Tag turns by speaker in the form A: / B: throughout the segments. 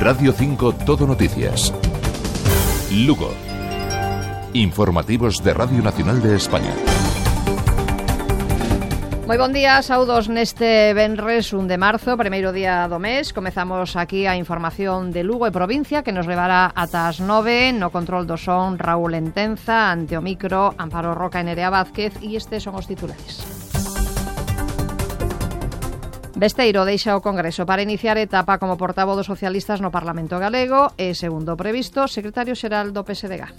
A: Radio 5 Todo Noticias. Lugo. Informativos de Radio Nacional de España.
B: Moi bon día, saudos neste Benres 1 de marzo, primeiro día do mes Comezamos aquí a información de Lugo e provincia Que nos levará ata as 9 No control do son Raúl Entenza Ante o micro Amparo Roca e Nerea Vázquez E estes son os titulares Besteiro deixa o Congreso para iniciar etapa como portavoz dos socialistas no Parlamento Galego e, segundo previsto, secretario xeral do PSDG.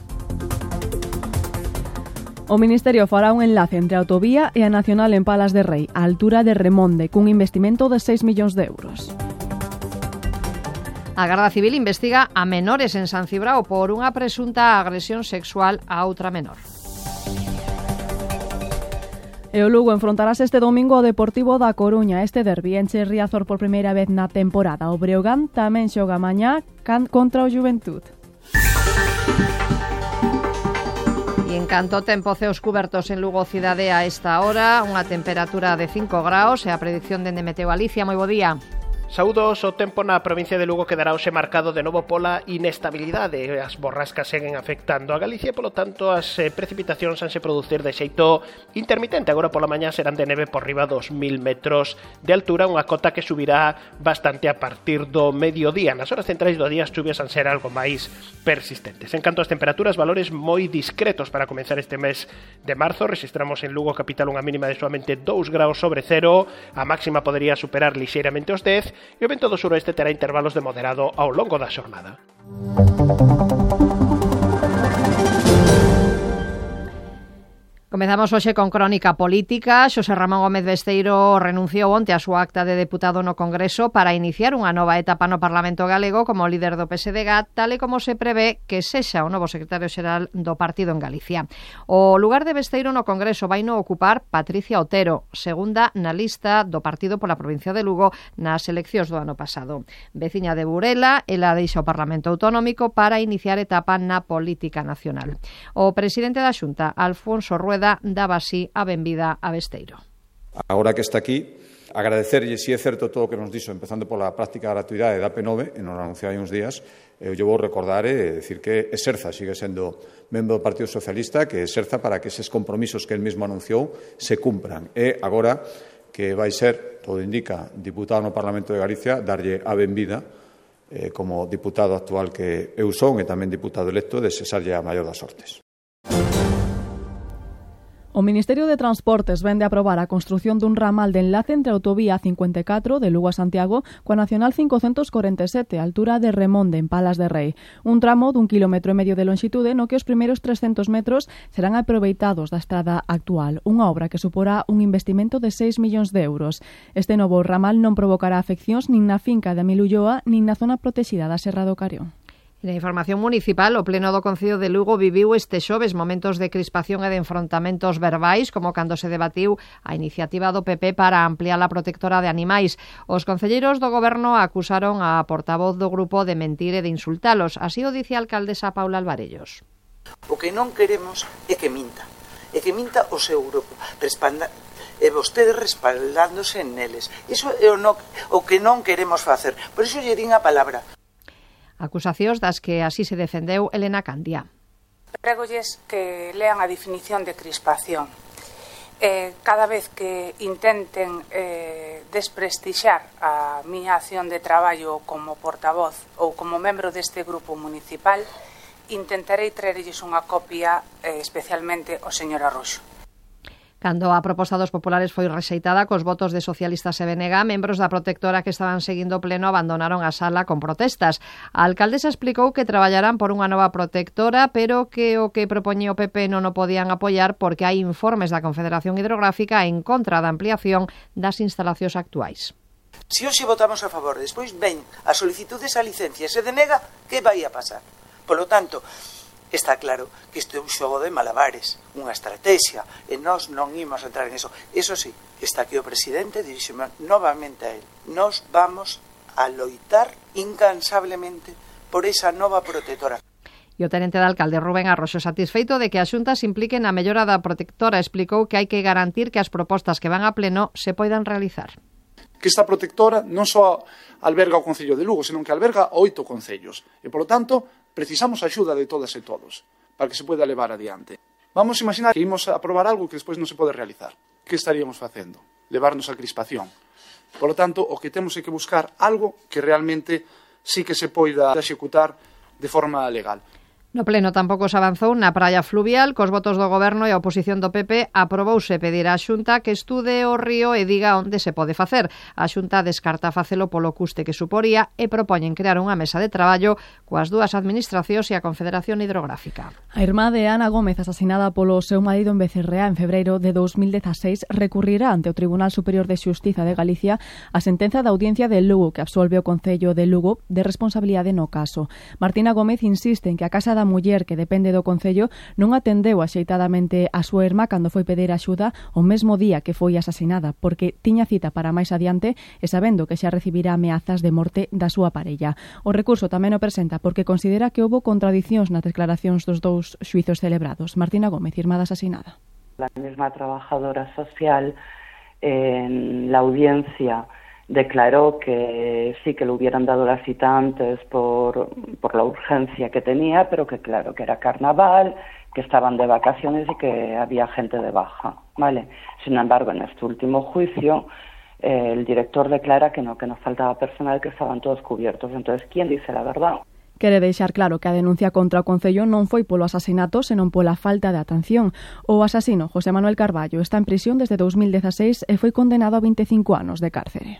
C: O Ministerio fará un enlace entre a autovía e a nacional en Palas de Rei, a altura de Remonde, cun investimento de 6 millóns de euros.
B: A Garda Civil investiga a menores en San Cibrao por unha presunta agresión sexual a outra menor.
C: E o Lugo enfrontarás este domingo ao Deportivo da Coruña. Este derbi enche Riazor por primeira vez na temporada. O Breogán tamén xoga mañá contra o Juventud.
B: E en canto tempo ceos cubertos en Lugo Cidade a esta hora, unha temperatura de 5 graus e a predicción dende Meteo Alicia. Moi bo día.
D: Saudos, o tempo na provincia de Lugo quedará hoxe marcado de novo pola inestabilidade. As borrascas seguen afectando a Galicia, polo tanto as eh, precipitacións han se producir de xeito intermitente. Agora pola mañá serán de neve por riba dos 1000 metros de altura, unha cota que subirá bastante a partir do mediodía. Nas horas centrais do día as chuvias han ser algo máis persistentes. En canto ás temperaturas, valores moi discretos para comenzar este mes de marzo. Registramos en Lugo capital unha mínima de solamente 2 graus sobre cero, a máxima podería superar lixeiramente os 10 e o vento do suroeste terá intervalos de moderado ao longo da xornada.
B: Comezamos hoxe con crónica política. Xosé Ramón Gómez Besteiro renunciou onte a súa acta de deputado no Congreso para iniciar unha nova etapa no Parlamento Galego como líder do PSDG, tal e como se prevé que sexa o novo secretario xeral do partido en Galicia. O lugar de Besteiro no Congreso vai no ocupar Patricia Otero, segunda na lista do partido pola provincia de Lugo nas eleccións do ano pasado. Veciña de Burela, ela deixa o Parlamento Autonómico para iniciar etapa na política nacional. O presidente da Xunta, Alfonso Rueda, Labrada daba así a benvida a Besteiro.
E: Agora que está aquí, agradecerlle, se si é certo todo o que nos dixo, empezando pola práctica da gratuidade da P9, nos anunciou hai uns días, eh, eu lle vou recordar e decir que Exerza sigue sendo membro do Partido Socialista, que Exerza para que eses compromisos que el mesmo anunciou se cumpran. E agora que vai ser, todo indica, diputado no Parlamento de Galicia, darlle a benvida eh, como diputado actual que eu son e tamén diputado electo, desexarlle a maior das sortes.
C: O Ministerio de Transportes vende a aprobar a construción dun ramal de enlace entre a autovía 54 de Lugo a Santiago coa Nacional 547, altura de Remonde, en Palas de Rei. Un tramo dun kilómetro e medio de longitude no que os primeiros 300 metros serán aproveitados da estrada actual, unha obra que suporá un investimento de 6 millóns de euros. Este novo ramal non provocará afeccións nin na finca de Milulloa nin na zona protexida da Serra do Carión.
B: Na información municipal, o Pleno do Concello de Lugo viviu este xoves momentos de crispación e de enfrontamentos verbais, como cando se debatiu a iniciativa do PP para ampliar a protectora de animais. Os concelleiros do Goberno acusaron a portavoz do grupo de mentir e de insultalos. Así o dice a alcaldesa Paula Alvarellos.
F: O que non queremos é que minta, é que minta o seu grupo, respalda, e vostedes respaldándose neles. Iso é o, no, o que non queremos facer. Por iso lle din a palabra.
B: Acusacións das que así se defendeu Elena Candia.
G: Pregolles que lean a definición de crispación. Eh, cada vez que intenten eh, desprestixar a miña acción de traballo como portavoz ou como membro deste grupo municipal, intentarei traerlles unha copia eh, especialmente ao señor Arroxo.
B: Cando a proposta dos populares foi rexeitada cos votos de socialistas e BNG, membros da protectora que estaban seguindo o pleno abandonaron a sala con protestas. A alcaldesa explicou que traballarán por unha nova protectora, pero que o que propoñía o PP non o podían apoiar porque hai informes da Confederación Hidrográfica en contra da ampliación das instalacións actuais.
F: Se hoxe votamos a favor, despois ven a solicitudes a licencia e se denega, que vai a pasar? Polo tanto, Está claro que isto é un xogo de malabares, unha estrategia, e nós non imos entrar en eso. Eso sí, está aquí o presidente, dirixime novamente a él. Nos vamos a loitar incansablemente por esa nova protectora.
B: E o tenente de alcalde Rubén Arroxo satisfeito de que a Xunta se implique na mellora da protectora explicou que hai que garantir que as propostas que van a pleno se poidan realizar.
H: Que esta protectora non só alberga o Concello de Lugo, senón que alberga oito concellos. E, polo tanto, Precisamos a axuda de todas e todos para que se poida levar adiante. Vamos imaginar que imos aprobar algo que despois non se pode realizar. Que estaríamos facendo? Levarnos a crispación. Por lo tanto, o que temos é que buscar algo que realmente sí que se poida executar de forma legal.
B: No pleno tampouco se avanzou na praia fluvial, cos votos do goberno e a oposición do PP aprobouse pedir á Xunta que estude o río e diga onde se pode facer. A Xunta descarta facelo polo custe que suporía e propoñen crear unha mesa de traballo coas dúas administracións e a Confederación Hidrográfica.
C: A irmá de Ana Gómez, asesinada polo seu marido en Becerrea en febreiro de 2016, recurrirá ante o Tribunal Superior de Xustiza de Galicia a sentenza da audiencia de Lugo que absolve o Concello de Lugo de responsabilidade no caso. Martina Gómez insiste en que a Casa da muller que depende do Concello non atendeu axeitadamente a súa irmá cando foi pedir axuda o mesmo día que foi asasinada, porque tiña cita para máis adiante e sabendo que xa recibirá ameazas de morte da súa parella. O recurso tamén o presenta porque considera que houbo contradicións nas declaracións dos dous xuizos celebrados. Martina Gómez, irmá da asasinada.
I: La mesma trabajadora social en la audiencia declaró que sí que le hubieran dado la cita antes por, por la urgencia que tenía, pero que claro, que era carnaval, que estaban de vacaciones y que había gente de baja, ¿vale? Sin embargo, en este último juicio, eh, el director declara que no, que nos faltaba personal, que estaban todos cubiertos. Entonces, ¿quién dice la verdad?
C: Quere deixar claro que a denuncia contra o Concello non foi polo asasinato, senón pola falta de atención. O asasino, José Manuel Carballo, está en prisión desde 2016 e foi condenado a 25 anos de cárcere.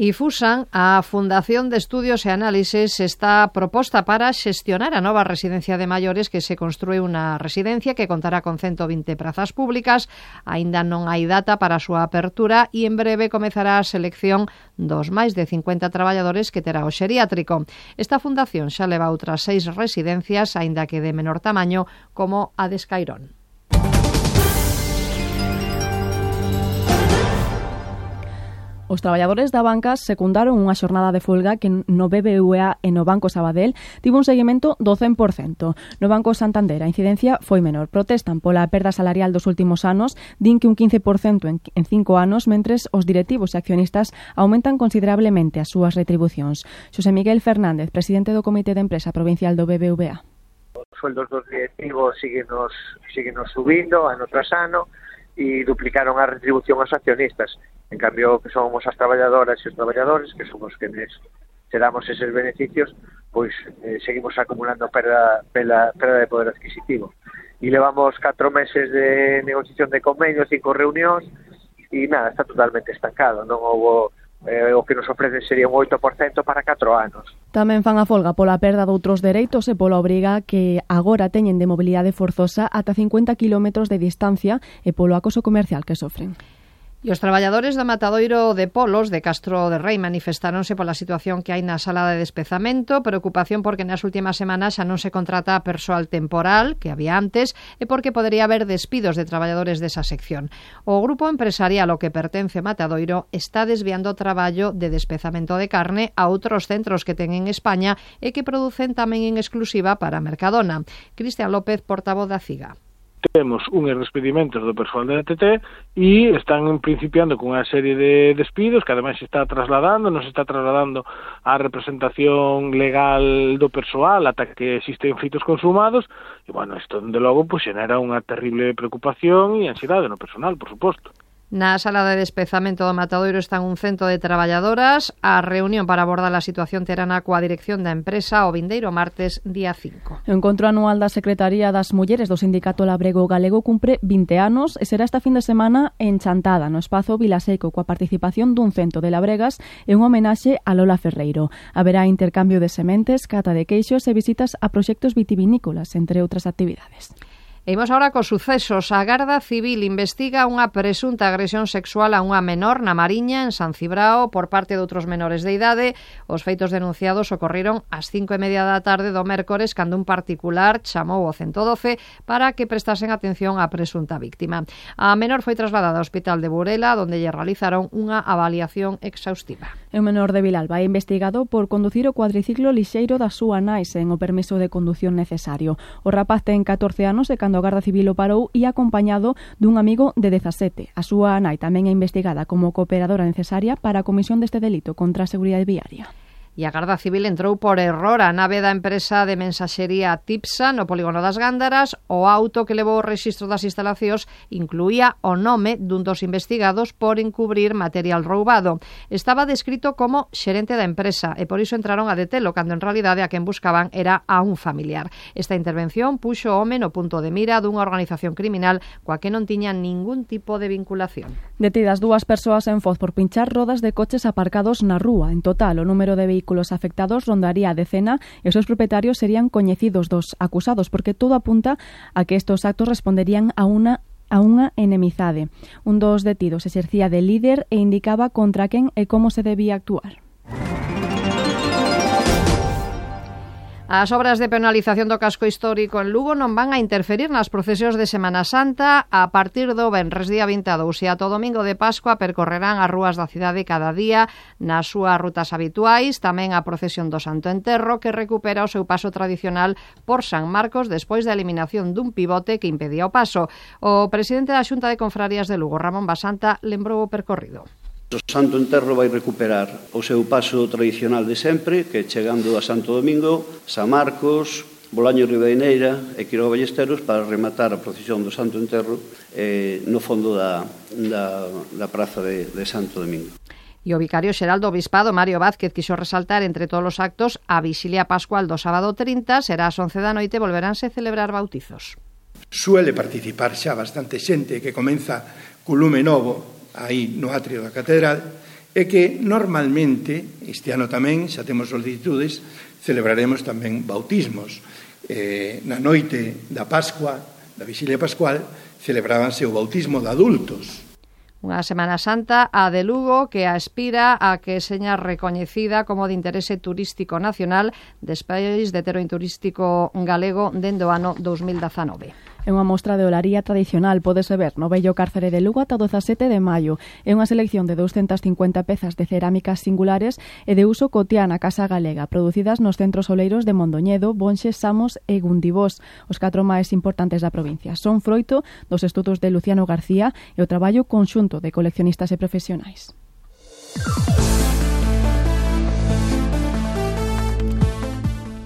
B: Ifusan, a Fundación de Estudios e Análises, está proposta para xestionar a nova residencia de maiores que se construe unha residencia que contará con 120 prazas públicas. Aínda non hai data para a súa apertura e en breve comezará a selección dos máis de 50 traballadores que terá o xeriátrico. Esta fundación xa leva outras seis residencias, aínda que de menor tamaño, como a de Escairón.
C: Os traballadores da banca secundaron unha xornada de folga que no BBVA e no Banco Sabadell tivo un seguimento do 100%. No Banco Santander a incidencia foi menor. Protestan pola perda salarial dos últimos anos, din que un 15% en, en cinco anos, mentres os directivos e accionistas aumentan considerablemente as súas retribucións. Xosé Miguel Fernández, presidente do Comité de Empresa Provincial do BBVA.
J: Os sueldos dos directivos siguen seguimos subindo ano tras ano, e duplicaron a retribución aos accionistas. En cambio, que somos as traballadoras e os traballadores, que somos quenes damos eses beneficios, pois eh, seguimos acumulando perda, perda, perda de poder adquisitivo. E levamos 4 meses de negociación de convenios, cinco reunións, e nada, está totalmente estancado. Non houbo eh, o que nos ofrecen sería un 8% para 4 anos.
C: Tamén fan a folga pola perda de outros dereitos e pola obriga que agora teñen de mobilidade forzosa ata 50 km de distancia e polo acoso comercial que sofren.
B: E os traballadores do matadoiro de Polos de Castro de Rei manifestáronse pola situación que hai na sala de despezamento, preocupación porque nas últimas semanas xa non se contrata persoal temporal que había antes e porque podería haber despidos de traballadores desa sección. O grupo empresarial ao que pertence Matadoiro está desviando o traballo de despezamento de carne a outros centros que ten en España e que producen tamén en exclusiva para Mercadona. Cristian López, portavoz da CIGA
K: temos un despedimentos do persoal da TT e están principiando con unha serie de despidos que ademais se está trasladando, non se está trasladando a representación legal do persoal ata que existen fitos consumados e, bueno, isto, de logo, pues, xenera unha terrible preocupación e ansiedade no personal, por suposto.
B: Na sala de despezamento do Matadoiro están un cento de traballadoras a reunión para abordar a situación terana coa dirección da empresa o vindeiro martes día 5.
C: O encontro anual da Secretaría das Mulleres do Sindicato Labrego Galego cumpre 20 anos e será esta fin de semana en Chantada, no espazo Vilaseco, coa participación dun cento de labregas e un homenaxe a Lola Ferreiro. Haberá intercambio de sementes, cata de queixos e visitas a proxectos vitivinícolas, entre outras actividades.
B: E imos agora cos sucesos. A Garda Civil investiga unha presunta agresión sexual a unha menor na Mariña, en San Cibrao, por parte de outros menores de idade. Os feitos denunciados ocorreron ás cinco e media da tarde do mércores cando un particular chamou o 112 para que prestasen atención á presunta víctima. A menor foi trasladada ao Hospital de Burela, onde lle realizaron unha avaliación exhaustiva.
C: O menor de Vilalba é investigado por conducir o cuadriciclo lixeiro da súa nai sen o permiso de condución necesario. O rapaz ten 14 anos e cando cando a Garda Civil o parou e acompañado dun amigo de 17. A súa nai tamén é investigada como cooperadora necesaria para a comisión deste delito contra a seguridade viaria
B: e a Garda Civil entrou por error a nave da empresa de mensaxería Tipsa no polígono das Gándaras. O auto que levou o registro das instalacións incluía o nome dun dos investigados por encubrir material roubado. Estaba descrito como xerente da empresa e por iso entraron a detelo, cando en realidade a quen buscaban era a un familiar. Esta intervención puxo o home no punto de mira dunha organización criminal coa que non tiña ningún tipo de vinculación.
C: Detidas dúas persoas en Foz por pinchar rodas de coches aparcados na rúa. En total, o número de vehículos vehículos afectados rondaría a decena e os seus propietarios serían coñecidos dos acusados, porque todo apunta a que estos actos responderían a unha a unha enemizade. Un dos detidos exercía de líder e indicaba contra quen e como se debía actuar.
B: As obras de penalización do casco histórico en Lugo non van a interferir nas procesións de Semana Santa. A partir do Benres día 22 e ato domingo de Pascua percorrerán as rúas da cidade cada día nas súas rutas habituais, tamén a procesión do Santo Enterro que recupera o seu paso tradicional por San Marcos despois da eliminación dun pivote que impedía o paso. O presidente da Xunta de Confrarías de Lugo, Ramón Basanta, lembrou o percorrido.
L: O Santo Enterro vai recuperar o seu paso tradicional de sempre, que chegando a Santo Domingo, San Marcos, Bolaño Ribeineira e Quiroga Ballesteros para rematar a procesión do Santo Enterro eh, no fondo da, da, da praza de, de Santo Domingo.
B: E o vicario xeral do Obispado, Mario Vázquez, quiso resaltar entre todos os actos a vixilia pascual do sábado 30, será ás 11 da noite e volveránse celebrar bautizos.
M: Suele participar xa bastante xente que comeza co lume novo aí no atrio da catedral, é que normalmente, este ano tamén, xa temos solicitudes, celebraremos tamén bautismos. Eh, na noite da Pascua, da Vixilia Pascual, celebrábanse o bautismo de adultos,
B: Unha Semana Santa a de Lugo que aspira a que seña recoñecida como de interese turístico nacional despois de tero turístico galego dende o ano 2019.
C: É unha mostra de olaría tradicional, podese ver no Bello Cárcere de Lugo ata 17 de maio. É unha selección de 250 pezas de cerámicas singulares e de uso cotián na Casa Galega, producidas nos centros oleiros de Mondoñedo, Bonxe, Samos e Gundivós, os catro máis importantes da provincia. Son froito dos estudos de Luciano García e o traballo conxunto de coleccionistas e profesionais.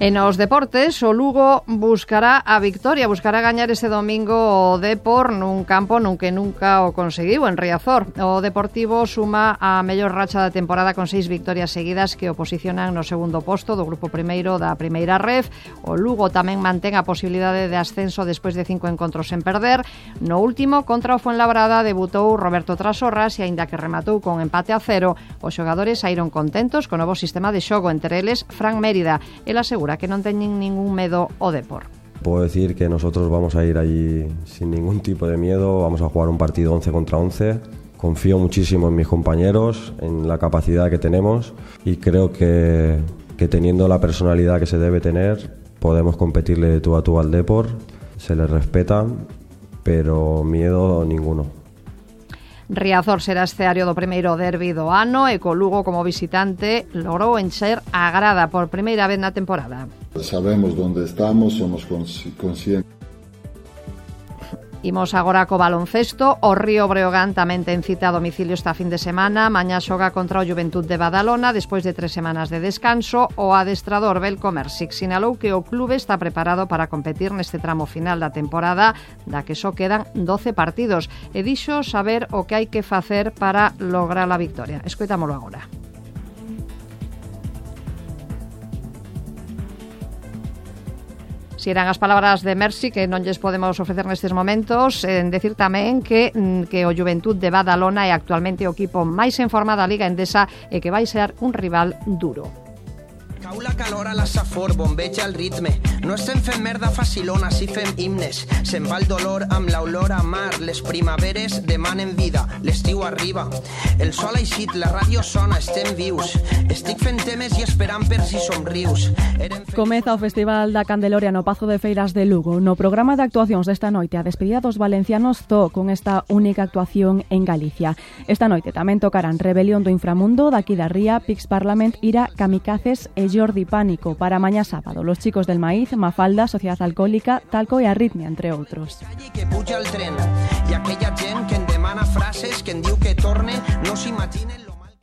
B: En os deportes, o Lugo buscará a victoria, buscará gañar ese domingo o Depor nun campo nun que nunca o conseguiu en Riazor. O Deportivo suma a mellor racha da temporada con seis victorias seguidas que o posicionan no segundo posto do grupo primeiro da primeira ref. O Lugo tamén mantén a posibilidade de ascenso despois de cinco encontros sen perder. No último, contra o Fuenlabrada, debutou Roberto Trasorras e aínda que rematou con empate a cero, os xogadores saíron contentos co novo sistema de xogo entre eles Fran Mérida. El asegura que non teñen ningún medo o Depor.
N: Puedo decir que nosotros vamos a ir allí sin ningún tipo de miedo, vamos a jugar un partido 11 contra 11. Confío muchísimo en mis compañeros, en la capacidad que tenemos y creo que, que teniendo la personalidad que se debe tener, podemos competirle de tú a tú al Depor, se les respeta, pero miedo ninguno.
B: Riazor será escenario do primeiro derbi do ano e co Lugo como visitante logrou encher a grada por primeira vez na temporada.
O: Sabemos onde estamos, somos conscientes
B: Imos agora co baloncesto, o Río Breogán tamén ten cita a domicilio esta fin de semana, mañá xoga contra o Juventud de Badalona despois de tres semanas de descanso, o adestrador Belko Mersic sinalou que o clube está preparado para competir neste tramo final da temporada, da que só quedan 12 partidos, e dixo saber o que hai que facer para lograr a victoria. Escoitámolo agora. Si eran as palabras de Mercy que non lles podemos ofrecer nestes momentos, en decir tamén que mm, que o Juventud de Badalona é actualmente o equipo máis en forma da Liga Endesa e que vai ser un rival duro. Cau la calor a la safor, bombeja el ritme. No estem fent merda facilona, si fem himnes. Se'n va el dolor amb l'olor a mar. Les primaveres demanen vida, l'estiu arriba. El sol ha eixit, la ràdio sona, estem vius. Estic fent temes i esperant per si somrius.
C: Eren Comeza o Festival da Candeloria no Pazo de Feiras de Lugo. No programa de actuacións desta noite a despedida dos valencianos to con esta única actuación en Galicia. Esta noite tamén tocarán Rebelión do Inframundo, daqui da Ría, Pix Parlament, Ira, Kamikazes e Jordi Pánico para mañana sábado. Los chicos del maíz, Mafalda, Sociedad Alcohólica, Talco y Arritmia, entre otros.